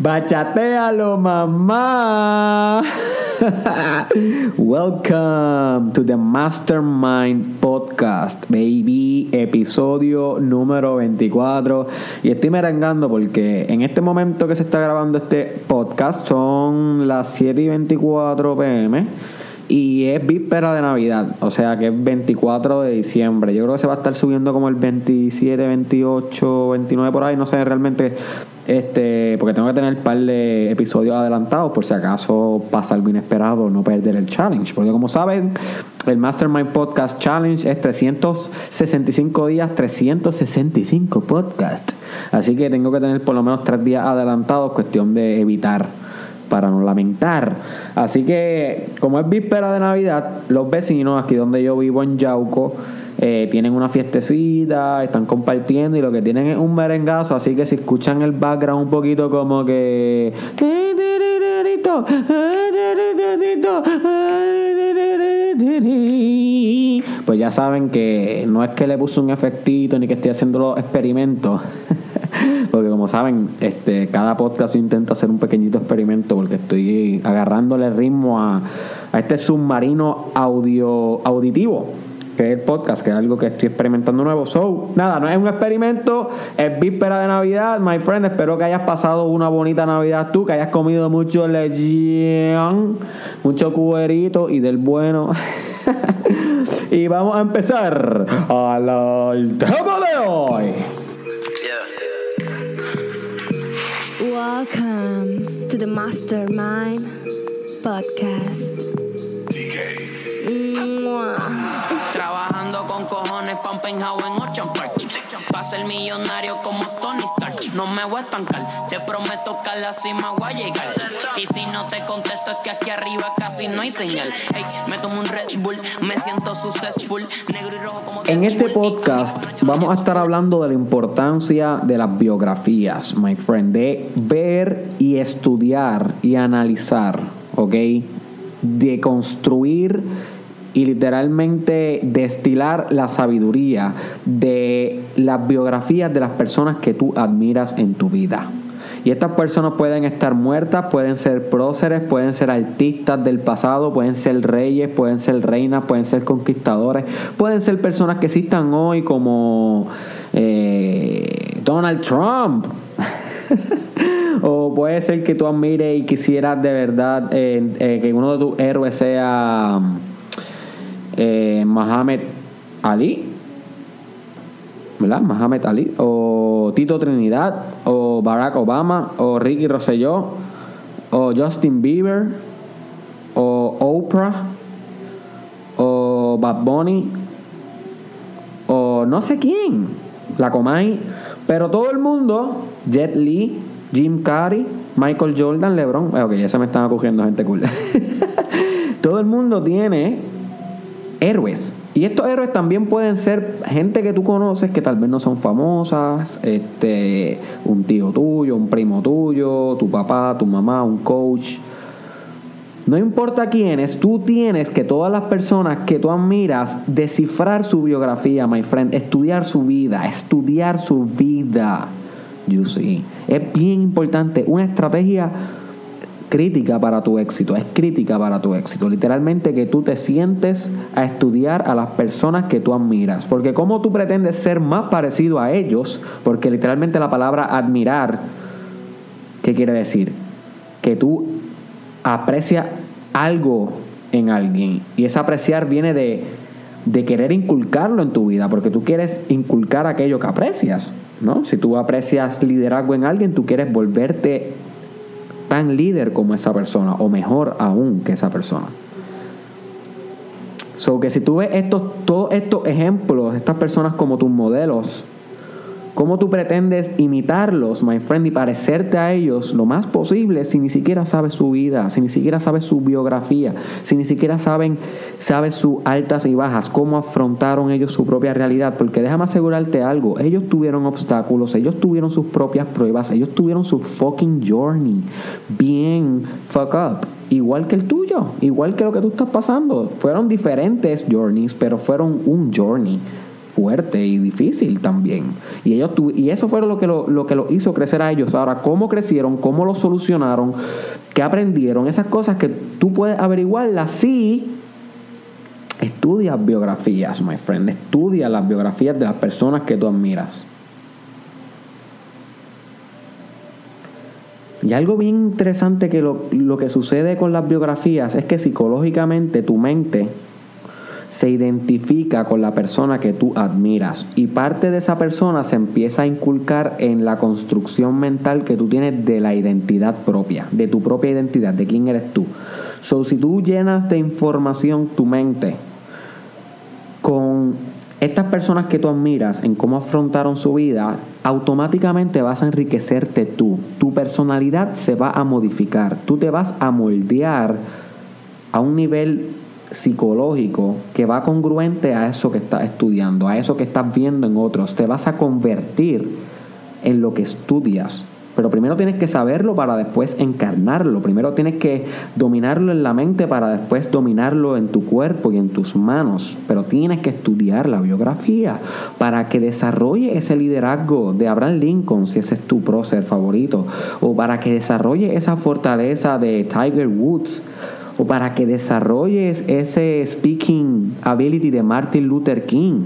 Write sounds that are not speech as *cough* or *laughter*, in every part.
Bachatealo, mamá. *laughs* Welcome to the Mastermind Podcast, baby, episodio número 24. Y estoy merengando porque en este momento que se está grabando este podcast son las 7 y 24 pm. Y es víspera de Navidad, o sea que es 24 de diciembre. Yo creo que se va a estar subiendo como el 27, 28, 29 por ahí. No sé realmente, este porque tengo que tener un par de episodios adelantados por si acaso pasa algo inesperado, no perder el challenge. Porque como saben, el Mastermind Podcast Challenge es 365 días, 365 podcasts. Así que tengo que tener por lo menos tres días adelantados, cuestión de evitar para no lamentar. Así que, como es víspera de Navidad, los vecinos aquí donde yo vivo en Yauco eh, tienen una fiestecita, están compartiendo y lo que tienen es un merengazo. Así que si escuchan el background un poquito como que. Pues ya saben que no es que le puse un efectito ni que estoy haciendo los experimentos. *laughs* porque como saben, este, cada podcast intenta hacer un pequeñito experimento porque estoy agarrándole ritmo a, este submarino audio auditivo que es el podcast, que es algo que estoy experimentando nuevo. So, nada, no es un experimento, es víspera de Navidad, my friend. Espero que hayas pasado una bonita Navidad tú, que hayas comido mucho legión, mucho cuerito y del bueno. *laughs* y vamos a empezar al tema de hoy. To the Mastermind Podcast. Mwah. Trabajando con cojones penthouse en Ocean Park Pa' ser millonario como me voy a estancar. Te prometo que a la cima voy a llegar. Y si no te contesto es que aquí arriba casi no hay señal. Hey, me tomo un Red Bull Me siento successful. Negro y rojo como En este podcast vamos a estar hablando de la importancia de las biografías, my friend, de ver y estudiar y analizar, ¿ok? De construir y literalmente destilar la sabiduría de las biografías de las personas que tú admiras en tu vida. Y estas personas pueden estar muertas, pueden ser próceres, pueden ser artistas del pasado, pueden ser reyes, pueden ser reinas, pueden ser conquistadores, pueden ser personas que existan hoy como eh, Donald Trump. *laughs* o puede ser que tú admires y quisieras de verdad eh, eh, que uno de tus héroes sea eh, Muhammad Ali. ¿verdad? Muhammad Ali, o Tito Trinidad, o Barack Obama, o Ricky Rosselló, o Justin Bieber, o Oprah, o Bad Bunny, o no sé quién, la Comay, pero todo el mundo, Jet Li, Jim Carrey, Michael Jordan, LeBron, ok, ya se me están ocurriendo gente cool. *laughs* todo el mundo tiene héroes. Y estos héroes también pueden ser gente que tú conoces que tal vez no son famosas, este, un tío tuyo, un primo tuyo, tu papá, tu mamá, un coach. No importa quiénes, tú tienes que todas las personas que tú admiras descifrar su biografía, my friend, estudiar su vida, estudiar su vida. You see. Es bien importante, una estrategia crítica para tu éxito, es crítica para tu éxito. Literalmente que tú te sientes a estudiar a las personas que tú admiras. Porque como tú pretendes ser más parecido a ellos, porque literalmente la palabra admirar, ¿qué quiere decir? Que tú aprecias algo en alguien. Y ese apreciar viene de, de querer inculcarlo en tu vida, porque tú quieres inculcar aquello que aprecias. ¿no? Si tú aprecias liderazgo en alguien, tú quieres volverte tan líder como esa persona o mejor aún que esa persona. So que si tú ves estos, todos estos ejemplos, estas personas como tus modelos, ¿cómo tú pretendes imitarlos, my friend, y parecerte a ellos lo más posible si ni siquiera sabes su vida, si ni siquiera sabes su biografía, si ni siquiera saben, sabes sus altas y bajas, cómo afrontaron ellos su propia realidad? Porque déjame asegurarte algo, ellos tuvieron obstáculos, ellos tuvieron sus propias pruebas, ellos tuvieron su fucking journey bien fuck up. Igual que el tuyo, igual que lo que tú estás pasando. Fueron diferentes journeys, pero fueron un journey fuerte y difícil también. Y, ellos tu- y eso fue lo que lo, lo que los hizo crecer a ellos. Ahora, ¿cómo crecieron? ¿Cómo lo solucionaron? ¿Qué aprendieron? Esas cosas que tú puedes averiguarlas si estudias biografías, my friend. Estudia las biografías de las personas que tú admiras. Y algo bien interesante que lo, lo que sucede con las biografías es que psicológicamente tu mente se identifica con la persona que tú admiras y parte de esa persona se empieza a inculcar en la construcción mental que tú tienes de la identidad propia, de tu propia identidad, de quién eres tú. So, si tú llenas de información tu mente con estas personas que tú admiras en cómo afrontaron su vida, automáticamente vas a enriquecerte tú. Tu personalidad se va a modificar. Tú te vas a moldear a un nivel psicológico que va congruente a eso que estás estudiando, a eso que estás viendo en otros. Te vas a convertir en lo que estudias. Pero primero tienes que saberlo para después encarnarlo. Primero tienes que dominarlo en la mente para después dominarlo en tu cuerpo y en tus manos. Pero tienes que estudiar la biografía para que desarrolle ese liderazgo de Abraham Lincoln, si ese es tu prócer favorito. O para que desarrolle esa fortaleza de Tiger Woods o para que desarrolles ese speaking ability de Martin Luther King.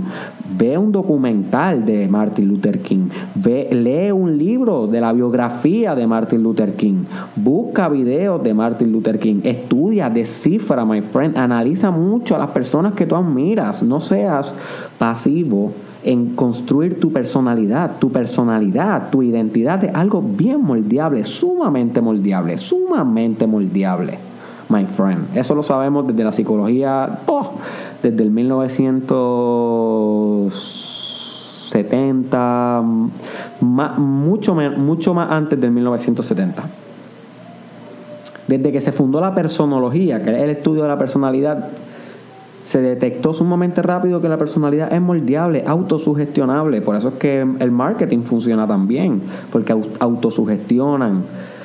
Ve un documental de Martin Luther King. Ve, lee un libro de la biografía de Martin Luther King. Busca videos de Martin Luther King. Estudia, descifra, my friend. Analiza mucho a las personas que tú admiras. No seas pasivo en construir tu personalidad. Tu personalidad, tu identidad es algo bien moldeable, sumamente moldeable, sumamente moldeable my friend. Eso lo sabemos desde la psicología, oh, desde el 1970, ma- mucho, mucho más antes del 1970. Desde que se fundó la personología, que es el estudio de la personalidad, se detectó sumamente rápido que la personalidad es moldeable, autosugestionable. Por eso es que el marketing funciona tan bien, porque au- autosugestionan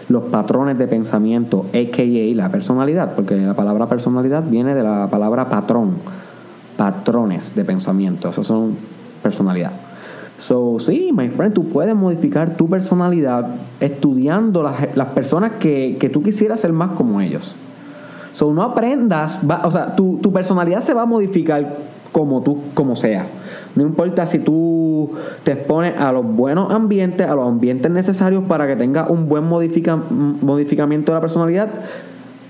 los patrones de pensamiento, a.k.a. la personalidad, porque la palabra personalidad viene de la palabra patrón, patrones de pensamiento, esos son personalidad. So, sí, my friend, tú puedes modificar tu personalidad estudiando las, las personas que, que tú quisieras ser más como ellos. So, no aprendas, va- o sea, tu, tu personalidad se va a modificar como tú, como sea. No importa si tú te expones a los buenos ambientes, a los ambientes necesarios para que tengas un buen modifica- modificamiento de la personalidad,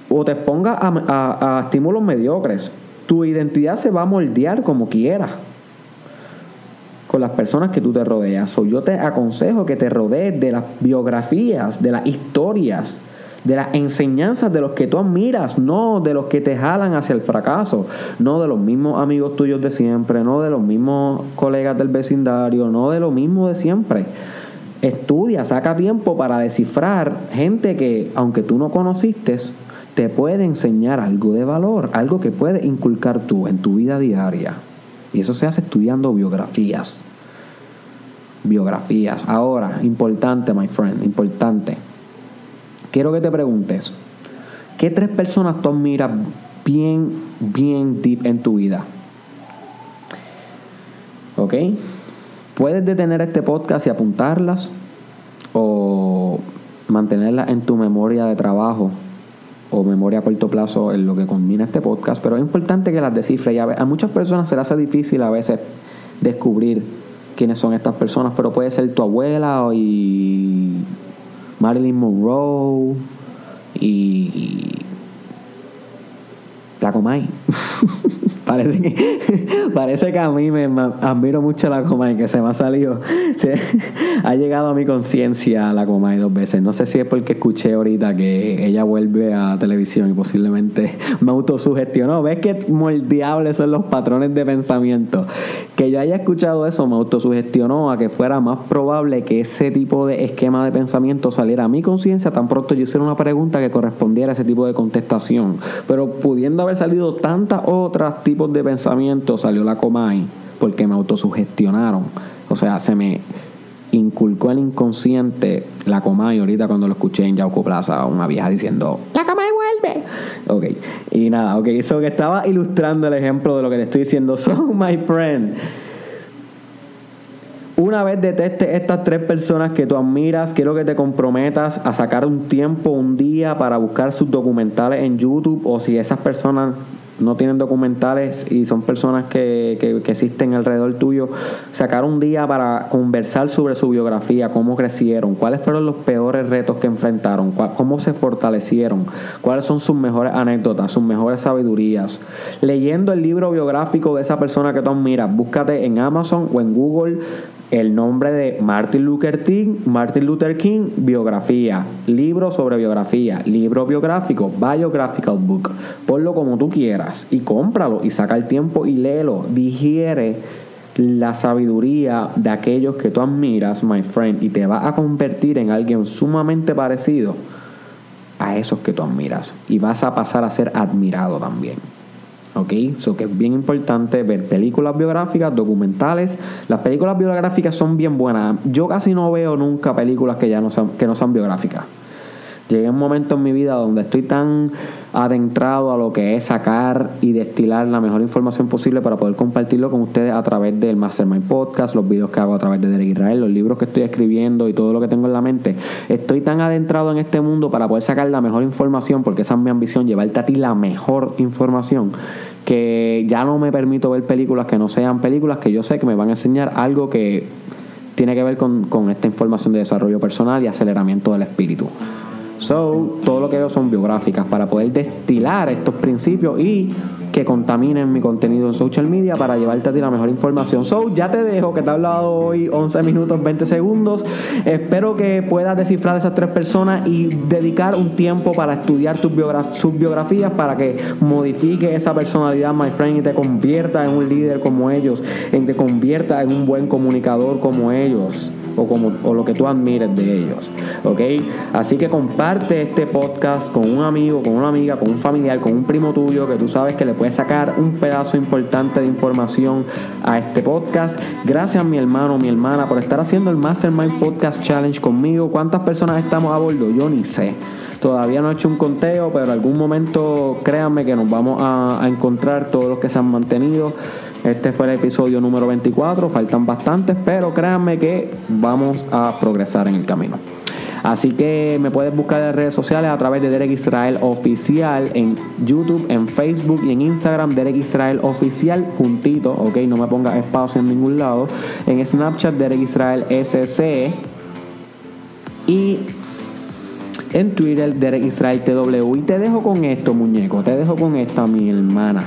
o te expongas a, a- estímulos mediocres. Tu identidad se va a moldear como quieras con las personas que tú te rodeas. Yo te aconsejo que te rodees de las biografías, de las historias, de las enseñanzas de los que tú admiras, no de los que te jalan hacia el fracaso, no de los mismos amigos tuyos de siempre, no de los mismos colegas del vecindario, no de lo mismo de siempre. Estudia, saca tiempo para descifrar gente que, aunque tú no conociste, te puede enseñar algo de valor, algo que puedes inculcar tú en tu vida diaria. Y eso se hace estudiando biografías. Biografías. Ahora, importante, my friend, importante. Quiero que te preguntes, ¿qué tres personas tú admiras bien, bien deep en tu vida? ¿Ok? Puedes detener este podcast y apuntarlas o mantenerlas en tu memoria de trabajo o memoria a corto plazo en lo que combina este podcast, pero es importante que las descifres. A, muchas personas se les hace difícil a veces descubrir quiénes son estas personas, pero puede ser tu abuela y Marilyn Monroe y, y. *laughs* parece que *laughs* parece que a mí me admiro mucho la Comay, que se me ha salido. *laughs* ha llegado a mi conciencia la Comay dos veces. No sé si es porque escuché ahorita que ella vuelve a televisión y posiblemente *laughs* me autosugestionó. ¿Ves qué moldeables son los patrones de pensamiento? Que yo haya escuchado eso me autosugestionó a que fuera más probable que ese tipo de esquema de pensamiento saliera a mi conciencia tan pronto yo hiciera una pregunta que correspondiera a ese tipo de contestación. Pero pudiendo haber salido tantas otras tipos de pensamientos, salió la Comay porque me autosugestionaron. O sea, se me inculcó el inconsciente la Comay ahorita cuando lo escuché en Yauco Plaza, una vieja diciendo, la Comay vuelve. Ok, y nada, ok, eso que estaba ilustrando el ejemplo de lo que te estoy diciendo. *laughs* So, my friend, Una vez deteste estas tres personas que tú admiras, quiero que te comprometas a sacar un tiempo, un día para buscar sus documentales en YouTube o si esas personas no tienen documentales y son personas que, que, existen alrededor tuyo, sacar un día para conversar sobre su biografía, cómo crecieron, cuáles fueron los peores retos que enfrentaron, cómo se fortalecieron, cuáles son sus mejores anécdotas, sus mejores sabidurías. Leyendo el libro biográfico de esa persona que tú admiras, búscate en Amazon o en Google el nombre de Martin Luther King, Martin Luther King, biografía, libro sobre biografía, libro biográfico, biographical book. Ponlo como tú quieras y cómpralo y saca el tiempo y léelo. Digiere la sabiduría de aquellos que tú admiras, my friend, y te va a convertir en alguien sumamente parecido a esos que tú admiras. Y vas a pasar a ser admirado también. ¿Ok? So que es bien importante ver películas biográficas, documentales. Las películas biográficas son bien buenas. Yo casi no veo nunca películas que ya no sean, que no sean biográficas. Llegué a un momento en mi vida donde estoy tan adentrado a lo que es sacar y destilar la mejor información posible para poder compartirlo con ustedes a través del Mastermind Podcast, los videos que hago a través de Derek Israel, los libros que estoy escribiendo y todo lo que tengo en la mente. Estoy tan adentrado en este mundo para poder sacar la mejor información, porque esa es mi ambición, llevarte a ti la mejor información, que ya no me permito ver películas que no sean películas que yo sé que me van a enseñar algo que tiene que ver con, con esta información de desarrollo personal y aceleramiento del espíritu. So, todo lo que veo son biográficas para poder destilar estos principios y que contaminen mi contenido en social media para llevarte a ti la mejor información. So, ya te dejo que te he hablado hoy 11 minutos 20 segundos. Espero que puedas descifrar esas tres personas y dedicar un tiempo para estudiar tus sus biografías para que modifique esa personalidad, my friend, y te convierta en un líder como ellos, en te convierta en un buen comunicador como ellos o, lo que tú admires de ellos. ¿Ok? Así que comparte este podcast con un amigo, con una amiga, con un familiar, con un primo tuyo que tú sabes que le puedes sacar un pedazo importante de información a este podcast. Gracias mi hermano, mi hermana, por estar haciendo el Mastermind Podcast Challenge conmigo. ¿Cuántas personas estamos a bordo? Yo ni sé. Todavía no he hecho un conteo, pero en algún momento créanme que nos vamos a encontrar todos los que se han mantenido. Este fue el episodio número 24, faltan bastantes, pero créanme que vamos a progresar en el camino. Así que me puedes buscar en redes sociales a través de Derek Israel Oficial en YouTube, en Facebook y en Instagram, Derek Israel Oficial juntito, ok, no me pongas espacio en ningún lado. En Snapchat, Derek Israel SC. Y en Twitter, Derek Israel TW. Y te dejo con esto, muñeco, te dejo con esto a mi hermana.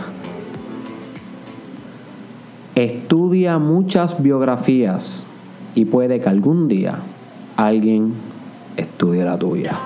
Estudia muchas biografías y puede que algún día alguien estudie la tuya.